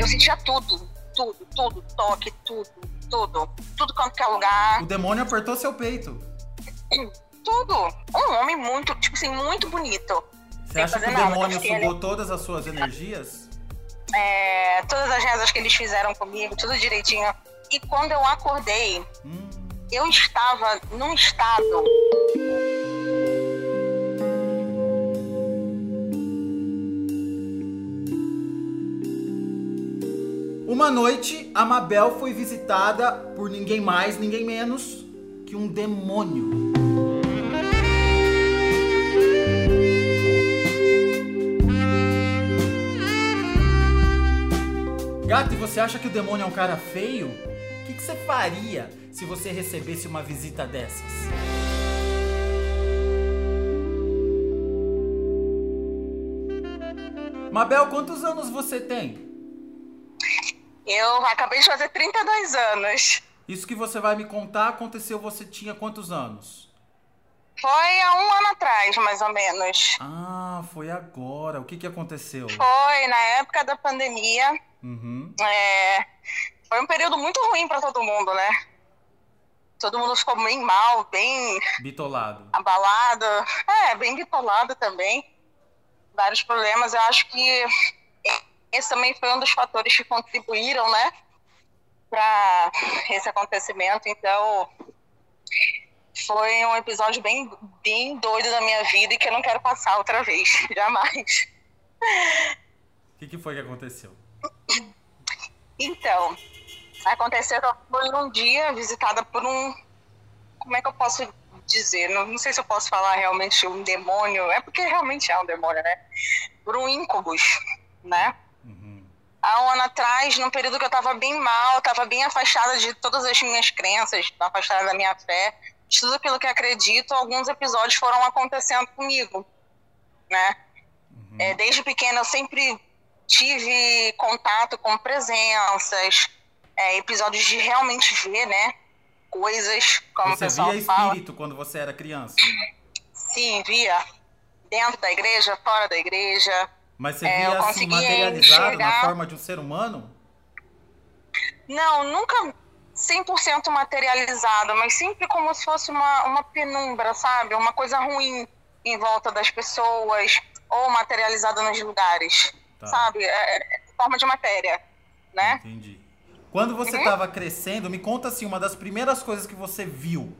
Eu sentia tudo, tudo, tudo, toque, tudo, tudo, tudo quanto que é lugar. O demônio apertou seu peito. Tudo. Um homem muito, tipo assim, muito bonito. Você Sem acha que o nada, demônio ele- sugou todas as suas energias? É, todas as rezas que eles fizeram comigo, tudo direitinho. E quando eu acordei, Hum, eu estava num estado Uma noite, a Mabel foi visitada por ninguém mais, ninguém menos que um demônio. Gato, e você acha que o demônio é um cara feio? O que, que você faria se você recebesse uma visita dessas? Mabel, quantos anos você tem? Eu acabei de fazer 32 anos. Isso que você vai me contar aconteceu, você tinha quantos anos? Foi há um ano atrás, mais ou menos. Ah, foi agora. O que que aconteceu? Foi na época da pandemia. Uhum. É, foi um período muito ruim para todo mundo, né? Todo mundo ficou bem mal, bem Bitolado. abalado. É, bem bitolado também. Vários problemas. Eu acho que esse também foi um dos fatores que contribuíram, né? Para esse acontecimento. Então, foi um episódio bem, bem doido da minha vida e que eu não quero passar outra vez. Jamais. O que, que foi que aconteceu? Então, aconteceu que eu fui um dia visitada por um. Como é que eu posso dizer? Não, não sei se eu posso falar realmente um demônio. É porque realmente é um demônio, né? Por um incubus, né? Uhum. Há um ano atrás, num período que eu estava bem mal, estava bem afastada de todas as minhas crenças, afastada da minha fé, de tudo aquilo que acredito, alguns episódios foram acontecendo comigo, né? É, desde pequena eu sempre tive contato com presenças, é, episódios de realmente ver, né? Coisas, como o Você pessoal via fala. espírito quando você era criança. Sim, via. Dentro da igreja, fora da igreja. Mas você É, via assim materializado na enxergar. forma de um ser humano? Não, nunca 100% materializado, mas sempre como se fosse uma, uma penumbra, sabe? Uma coisa ruim em volta das pessoas, ou materializado nos lugares, Tá. sabe? É, é forma de matéria, né? Entendi. Quando você Uhum. estava crescendo, me conta assim, uma das primeiras coisas que você viu.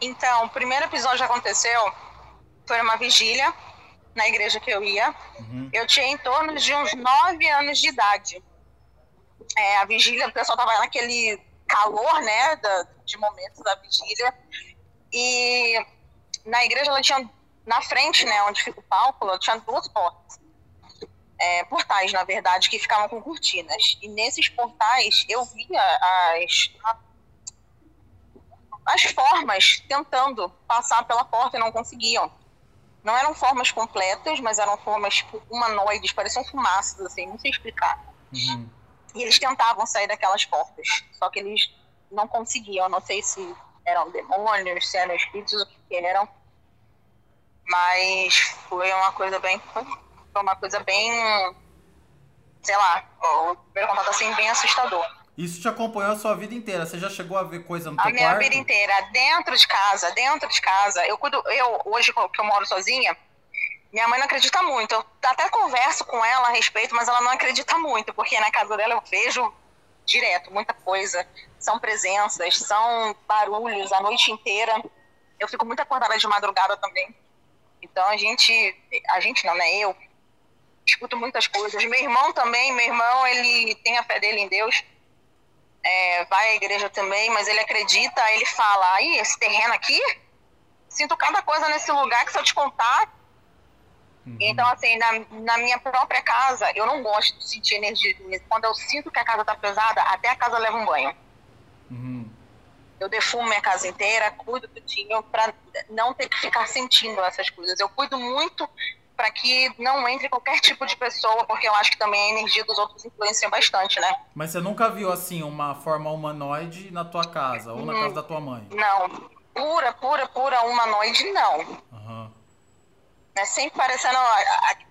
Então, o primeiro episódio que aconteceu foi uma vigília na igreja que eu ia. Uhum. Eu tinha em torno de uns nove anos de idade. É, a vigília, o pessoal tava naquele calor, né, da- de momentos da vigília. E na igreja ela tinha, na frente, né, onde fica o palco, ela tinha duas portas. É, portais, na verdade, que ficavam com cortinas. E nesses portais eu via as, as formas tentando passar pela porta e não conseguiam. Não eram formas completas, mas eram formas tipo, humanoides, pareciam fumaças, assim, não sei explicar. Uhum. E eles tentavam sair daquelas portas, só que eles não conseguiam. Não sei se eram demônios, se eram espíritos, o que eram. Mas foi uma coisa bem. Foi uma coisa bem. Sei lá, o primeiro contato assim, bem assustador. Isso te acompanhou a sua vida inteira. Você já chegou a ver coisa no A teu minha quarto? vida inteira, dentro de casa, dentro de casa. Eu cuido, eu, hoje que eu moro sozinha, minha mãe não acredita muito. Eu até converso com ela a respeito, mas ela não acredita muito, porque na casa dela eu vejo direto muita coisa. São presenças, são barulhos a noite inteira. Eu fico muito acordada de madrugada também. Então a gente, a gente não, né? Eu escuto muitas coisas. Meu irmão também, meu irmão, ele tem a fé dele em Deus é, vai à igreja também, mas ele acredita, ele fala, aí, esse terreno aqui, sinto cada coisa nesse lugar que se eu te contar. Uhum. Então, assim, na, na minha própria casa, eu não gosto de sentir energia. Quando eu sinto que a casa tá pesada, até a casa leva um banho. Uhum. Eu defumo minha casa inteira, cuido tudinho pra não ter que ficar sentindo essas coisas. Eu cuido muito para que não entre qualquer tipo de pessoa, porque eu acho que também a energia dos outros influencia bastante, né? Mas você nunca viu assim uma forma humanoide na tua casa ou na Uhum. casa da tua mãe? Não, pura, pura, pura humanoide, não. Aham. né? Sempre parecendo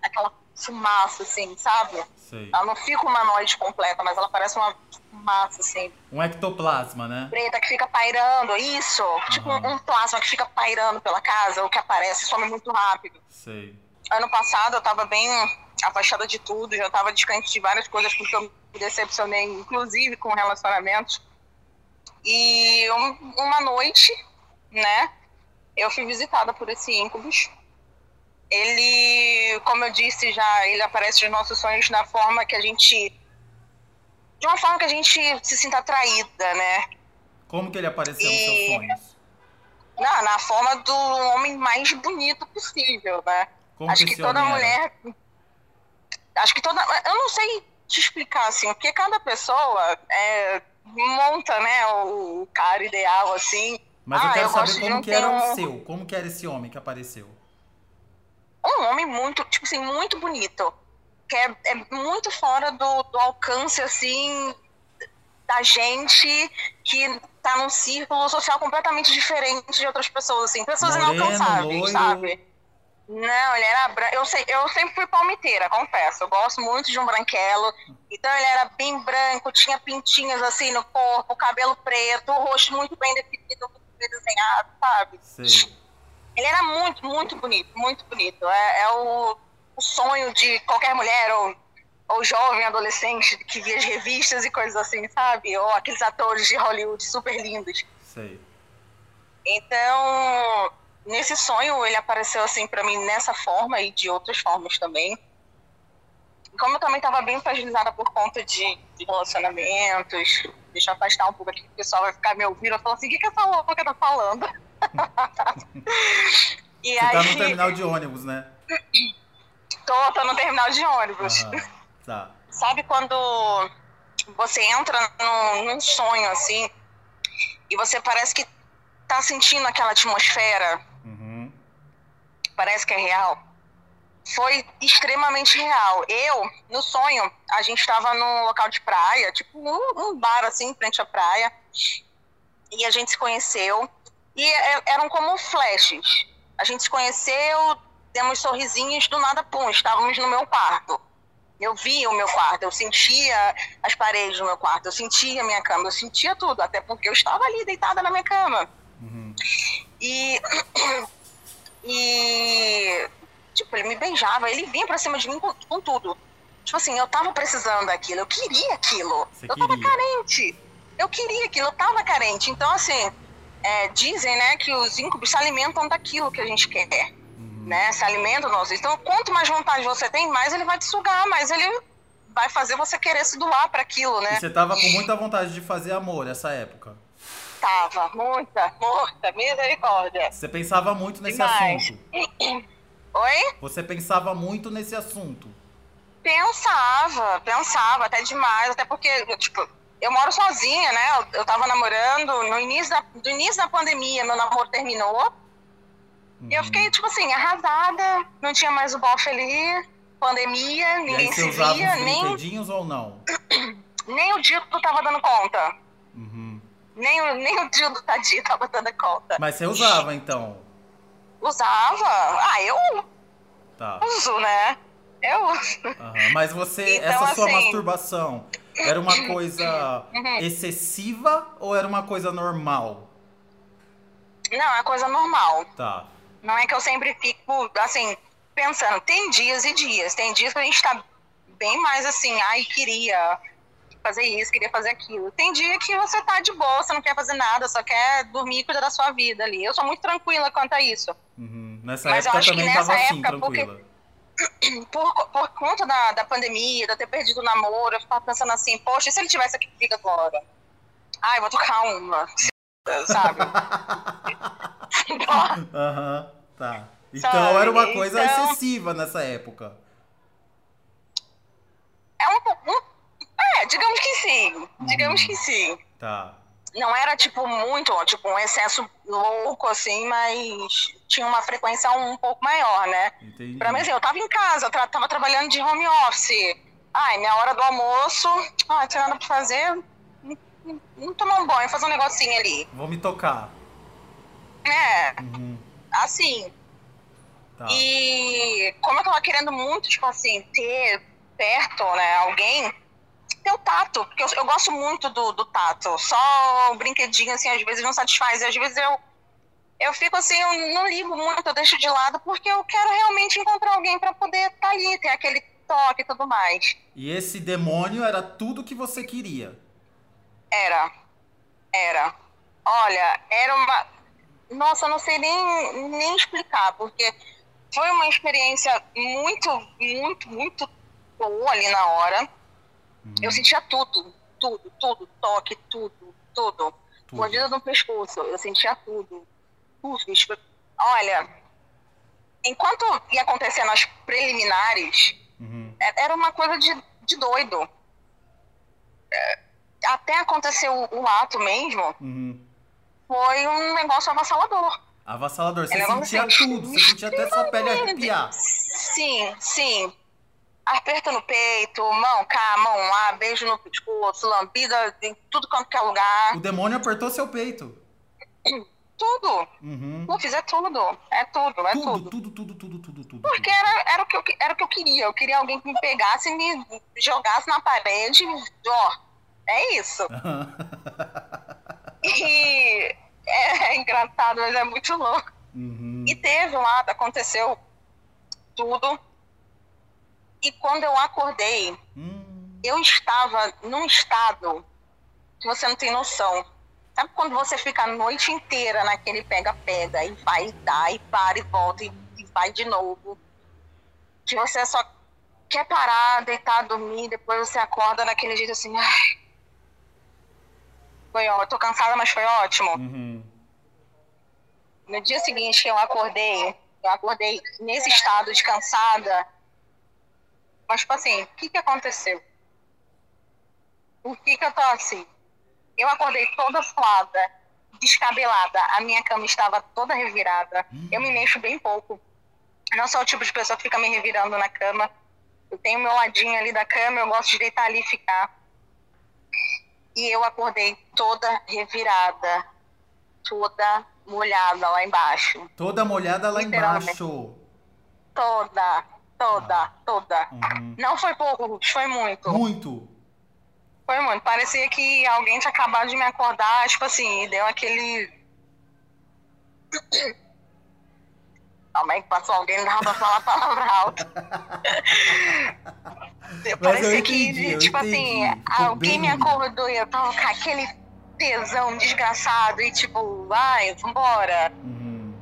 aquela fumaça, assim, sabe? Sei. Ela não fica uma noite completa, mas ela parece uma fumaça, assim, Um ectoplasma, né? preta que fica pairando. Isso! Tipo Aham. um, plasma que fica pairando pela casa, o que aparece, some muito rápido. Sei. Ano passado eu tava bem afastada de tudo, já tava distante de várias coisas porque eu me decepcionei, inclusive com relacionamentos. E um- uma noite, né, eu fui visitada por esse íncubus. Ele, como eu disse já, ele aparece nos nossos sonhos na forma que a gente. De uma forma que a gente se sinta atraída, né? Como que ele apareceu nos E- seus sonhos? Na forma do homem mais bonito possível, né? Como acho que que toda mulher. Acho que toda. Eu não sei te explicar assim, porque cada pessoa é, monta, né, o, cara ideal assim. Mas eu Ah, quero eu saber como um que era o um- seu. Como que era esse homem que apareceu? Um homem muito, tipo assim, muito bonito. Que é, é muito fora do, do alcance, assim, da gente que tá num círculo social completamente diferente de outras pessoas, assim. Pessoas Moreno, inalcançáveis, loiro. sabe? Não, ele era branco. Eu, sei, eu sempre fui palmiteira, confesso. Eu gosto muito de um branquelo. Então ele era bem branco, tinha pintinhas assim no corpo, cabelo preto, o rosto muito bem definido, muito bem desenhado, sabe? Sei. Ele era muito, muito bonito, muito bonito. É, é o, o sonho de qualquer mulher ou, ou jovem, adolescente que via as revistas e coisas assim, sabe? Ou aqueles atores de Hollywood super lindos. Sei. Então, nesse sonho, ele apareceu assim pra mim nessa forma e de outras formas também. Como eu também estava bem fragilizada por conta de, de relacionamentos, deixa eu afastar um pouco aqui, que o pessoal vai ficar me ouvindo e falar assim: o que, que essa louca tá falando? e Você tá aí, no terminal de ônibus, né? tô, tô no terminal de ônibus. Tá. Sabe quando você entra num, num sonho assim e você parece que tá sentindo aquela atmosfera. Parece que é real. Foi extremamente real. Eu, no sonho, a gente estava num local de praia, tipo um, um bar assim, em frente à praia, e a gente se conheceu. E é- eram como flashes. A gente se conheceu, demos sorrisinhos, do nada, pum, estávamos no meu quarto. Eu via o meu quarto, eu sentia as paredes do meu quarto, eu sentia a minha cama, eu sentia tudo, até porque eu estava ali deitada na minha cama. Uhum. E. E. Tipo, ele me beijava, ele vinha pra cima de mim com, com tudo. Tipo assim, eu tava precisando daquilo, eu queria aquilo. Você eu tava queria. carente. Eu queria aquilo, eu tava carente. Então, assim, é, dizem, né, que os íncubos se alimentam daquilo que a gente quer, Uhum. né? Se alimentam nós. Então, quanto mais vontade você tem, mais ele vai te sugar, mais ele vai fazer você querer se doar para aquilo, E né? você tava com muita vontade de fazer amor nessa época. Tava, muita, muita, misericórdia. Você pensava muito nesse Demais. assunto. Oi? Você pensava muito nesse assunto. Pensava, pensava, até demais, até porque, tipo, eu moro sozinha, né? Eu, eu tava namorando no início da, do início da pandemia, meu namoro terminou. Uhum. E eu fiquei, tipo assim, arrasada, não tinha mais o bofe ali, pandemia, ninguém se via, nem, ou não? nem o Dito tava dando conta. Uhum. Nem, o- nem o Dito tadinho tava dando conta. Mas você usava então. Usava. Ah, eu Tá. uso, né? Eu uso. Aham. Mas você, Então, essa sua assim- masturbação era uma coisa Uhum. excessiva ou era uma coisa normal? Não, é coisa normal. Tá. Não é que eu sempre fico, assim, pensando. Tem dias e dias. Tem dias que a gente tá bem mais assim, ai, queria fazer isso, queria fazer aquilo. Tem dia que você tá de boa, você não quer fazer nada, só quer dormir e cuidar da sua vida ali. Eu sou muito tranquila quanto a isso. Uhum. Nessa Mas eu época acho que também nessa tava assim, época, porque- tranquila. Por, por conta da, da pandemia, de eu ter perdido o namoro, eu ficava pensando assim, poxa, e se ele tivesse aqui comigo agora? Ai, vou tocar uma. Sabe? Aham, tá. Então Sabe, era uma coisa então- excessiva nessa época. É um pouco. um- é, digamos que sim. Digamos que sim. Tá. Não era, tipo, muito, tipo, um excesso louco, assim, mas tinha uma frequência um pouco maior, né? Entendi. Pra mim, assim, eu tava em casa, eu tra- tava trabalhando de home office. Ai, minha hora do almoço, não tinha nada pra fazer, não tomar um banho, fazer um negocinho ali. Vou me tocar. É, Uhum. assim. Tá. E como eu tava querendo muito, tipo assim, ter perto, né, alguém, ter o tato, porque eu, eu gosto muito do, do tato. Só o brinquedinho, assim, às vezes não satisfaz. E às vezes eu, eu fico assim, eu não ligo muito, eu deixo de lado, porque eu quero realmente encontrar alguém para poder estar tá ali, ter aquele toque e tudo mais. E esse demônio era tudo que você queria? Era. Era. Olha, era uma. Nossa, eu não sei nem, nem explicar, porque foi uma experiência muito, muito, muito boa ali na hora. Uhum. Eu sentia tudo, tudo, tudo, toque, tudo, tudo. tudo. Mordida no pescoço, eu sentia tudo. Pufes. Olha, enquanto ia acontecendo as preliminares, uhum. É, era uma coisa de, de doido. É, até acontecer o, o ato mesmo, uhum. foi um negócio avassalador. Avassalador, você sentia assim, tudo, você sentia até sua pele arrepiar. Sim, sim. Aperto no peito, mão cá, mão lá, beijo no pescoço, lambida em tudo quanto é lugar. O demônio apertou seu peito. Tudo. Uhum. Fiz é tudo. É tudo, é tudo. Tudo, tudo, tudo, tudo, tudo. Porque Era, era, o que eu, era o que eu queria. Eu queria alguém que me pegasse e me jogasse na parede. Ó, é isso. e é, é, engraçado, mas é muito louco. Uhum. E teve lá, aconteceu tudo. E quando eu acordei, uhum. eu estava num estado que você não tem noção. Sabe quando você fica a noite inteira naquele pega-pega e vai e dá, e para e volta e, e vai de novo? Que você só quer parar, deitar, dormir, depois você acorda naquele jeito assim, ai, foi ótimo. Tô cansada, mas foi ótimo. Uhum. No dia seguinte eu acordei, eu acordei nesse estado de cansada. Mas, tipo assim, o que que aconteceu? Por que que eu tô assim? Eu acordei toda suada, descabelada. A minha cama estava toda revirada. Eu me mexo bem pouco. Eu não sou o tipo de pessoa que fica me revirando na cama. Eu tenho meu ladinho ali da cama, eu gosto de deitar ali e ficar. E eu acordei toda revirada, toda molhada lá embaixo. Toda molhada lá embaixo. Toda, toda, toda. Uhum. Não foi pouco, foi muito. Muito. Foi muito. Parecia que alguém tinha acabado de me acordar, tipo assim, deu aquele. Aí que passou alguém, não dava pra falar palavra alta. Parecia que, tipo assim, alguém me acordou e eu tava com aquele tesão desgraçado e tipo, vai, vambora. Uhum.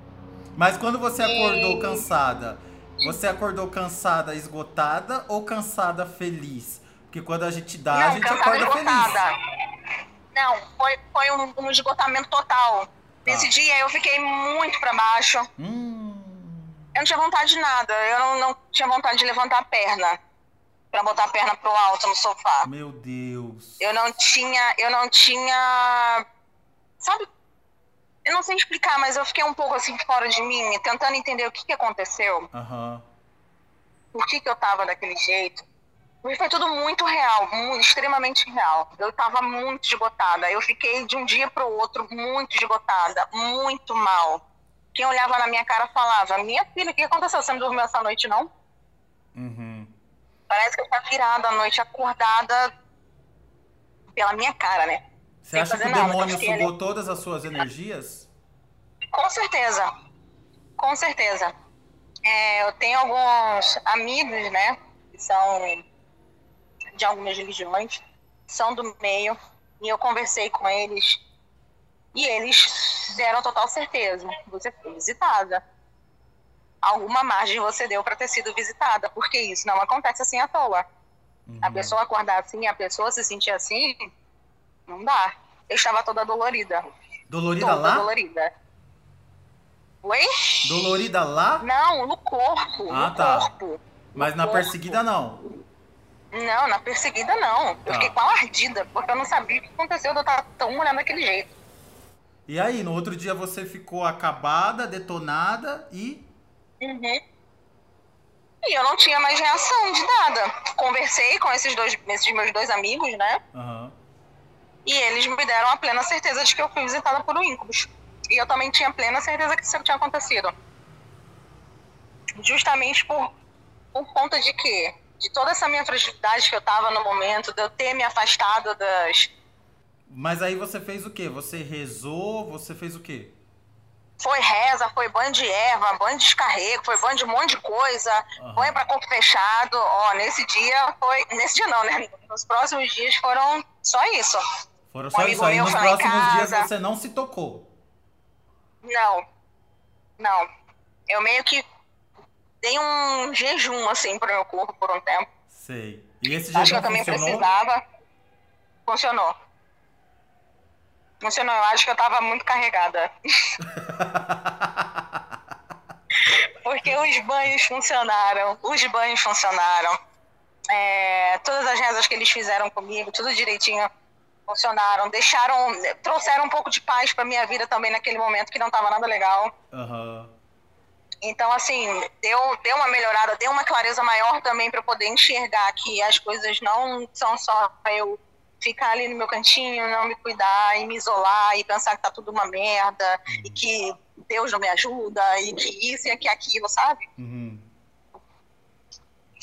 Mas quando você acordou e... cansada, você acordou cansada, esgotada ou cansada feliz? Porque quando a gente dá, Não, a gente acorda esgotada. feliz. Não, foi, foi um, um esgotamento total. Tá. Nesse dia eu fiquei muito para baixo. Hum. Eu não tinha vontade de nada. Eu não, não tinha vontade de levantar a perna para botar a perna pro alto no sofá. Meu Deus. Eu não tinha, eu não tinha, sabe? Eu não sei explicar, mas eu fiquei um pouco assim fora de mim, tentando entender o que, que aconteceu. Uhum. Por que, que eu tava daquele jeito. Porque foi tudo muito real, muito, extremamente real. Eu tava muito esgotada. Eu fiquei de um dia pro outro muito esgotada, muito mal. Quem olhava na minha cara falava: Minha filha, o que aconteceu? Você não dormiu essa noite, não? Uhum. Parece que eu tava virada à noite, acordada pela minha cara, né? Você acha que o nada, demônio sugou ele... todas as suas energias? Com certeza. Com certeza. É, eu tenho alguns amigos, né? Que são de algumas religiões, são do meio, e eu conversei com eles, e eles deram total certeza. Você foi visitada alguma margem você deu para ter sido visitada, porque isso não acontece assim à toa. Uhum. A pessoa acordar assim, a pessoa se sentir assim, não dá. Eu estava toda dolorida. Dolorida toda lá? dolorida. Oi? Dolorida lá? Não, no corpo. Ah, no tá. Corpo, Mas na corpo. perseguida não? Não, na perseguida não. Tá. Eu fiquei quase ardida, porque eu não sabia o que aconteceu de eu estar tão mulher daquele jeito. E aí, no outro dia você ficou acabada, detonada e Uhum. E eu não tinha mais reação de nada. Conversei com esses dois, esses meus dois amigos, né? Uhum. E eles me deram a plena certeza de que eu fui visitada por um íncubus. E eu também tinha plena certeza que isso tinha acontecido. justamente por, por conta de quê? De toda essa minha fragilidade que eu tava no momento, de eu ter me afastado das. Mas aí você fez o quê? Você rezou? Você fez o quê? Foi reza, foi banho de erva, banho de descarrego, foi banho de um monte de coisa, uhum. banho para corpo fechado. Ó, nesse dia foi. Nesse dia não, né? Nos próximos dias foram só isso. Foram só um isso. Aí nos próximos dias você não se tocou. Não. Não. Eu meio que dei um jejum, assim, pro meu corpo por um tempo. Sei. E esse jejum Acho que eu também funcionou? precisava. Funcionou. Funcionou. Eu acho que eu tava muito carregada. Porque os banhos funcionaram. Os banhos funcionaram. É, todas as rezas que eles fizeram comigo, tudo direitinho funcionaram, deixaram, trouxeram um pouco de paz para minha vida também naquele momento que não estava nada legal. Uhum. Então, assim, deu, deu uma melhorada, deu uma clareza maior também para poder enxergar que as coisas não são só eu ficar ali no meu cantinho, não me cuidar e me isolar e pensar que tá tudo uma merda uhum. e que Deus não me ajuda e que isso e que aquilo, sabe? Uhum.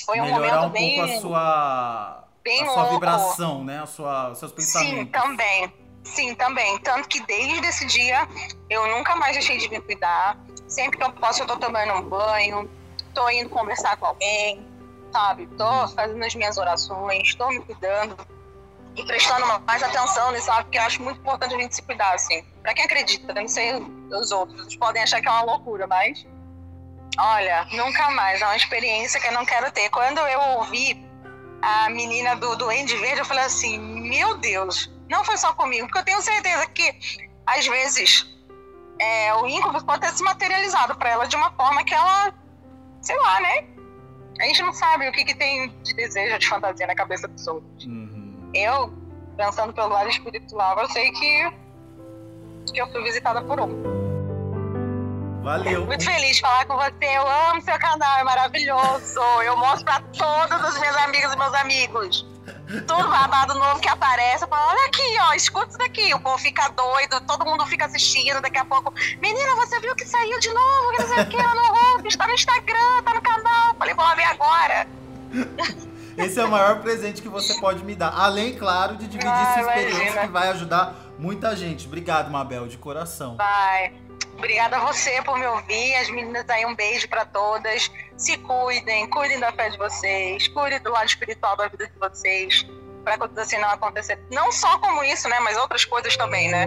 Foi um Melhorar momento um bem. Pouco a sua, bem a sua vibração, né? A sua, os seus pensamentos. Sim, também. Sim, também. Tanto que desde esse dia eu nunca mais deixei de me cuidar. Sempre que eu posso, eu tô tomando um banho, tô indo conversar com alguém, sabe? Tô fazendo as minhas orações, tô me cuidando e prestando mais atenção nisso, sabe? Porque eu acho muito importante a gente se cuidar, assim. Pra quem acredita, não sei os outros, eles podem achar que é uma loucura, mas. Olha, nunca mais. É uma experiência que eu não quero ter. Quando eu ouvi a menina do Duende Verde, eu falei assim: meu Deus, não foi só comigo, porque eu tenho certeza que, às vezes, é, o íncubus pode ter se materializado para ela de uma forma que ela, sei lá, né? A gente não sabe o que, que tem de desejo, de fantasia na cabeça dos outros. Uhum. Eu, pensando pelo lado espiritual, eu sei que, que eu fui visitada por um. Valeu. Muito feliz de falar com você. Eu amo seu canal, é maravilhoso. Eu mostro pra todos os meus amigos e meus amigos. Tudo babado novo que aparece. Eu falo, olha aqui, ó, escuta isso daqui. O povo fica doido, todo mundo fica assistindo. Daqui a pouco, menina, você viu que saiu de novo? Que não sei o que, no está no Instagram, tá no canal. Eu falei, vou ver agora. Esse é o maior presente que você pode me dar. Além, claro, de dividir ah, sua experiência imagina. que vai ajudar muita gente. Obrigado, Mabel, de coração. Vai. Obrigada a você por me ouvir. As meninas aí, um beijo para todas. Se cuidem, cuidem da fé de vocês, cuidem do lado espiritual da vida de vocês, para coisas assim não acontecer. Não só como isso, né, mas outras coisas também, né?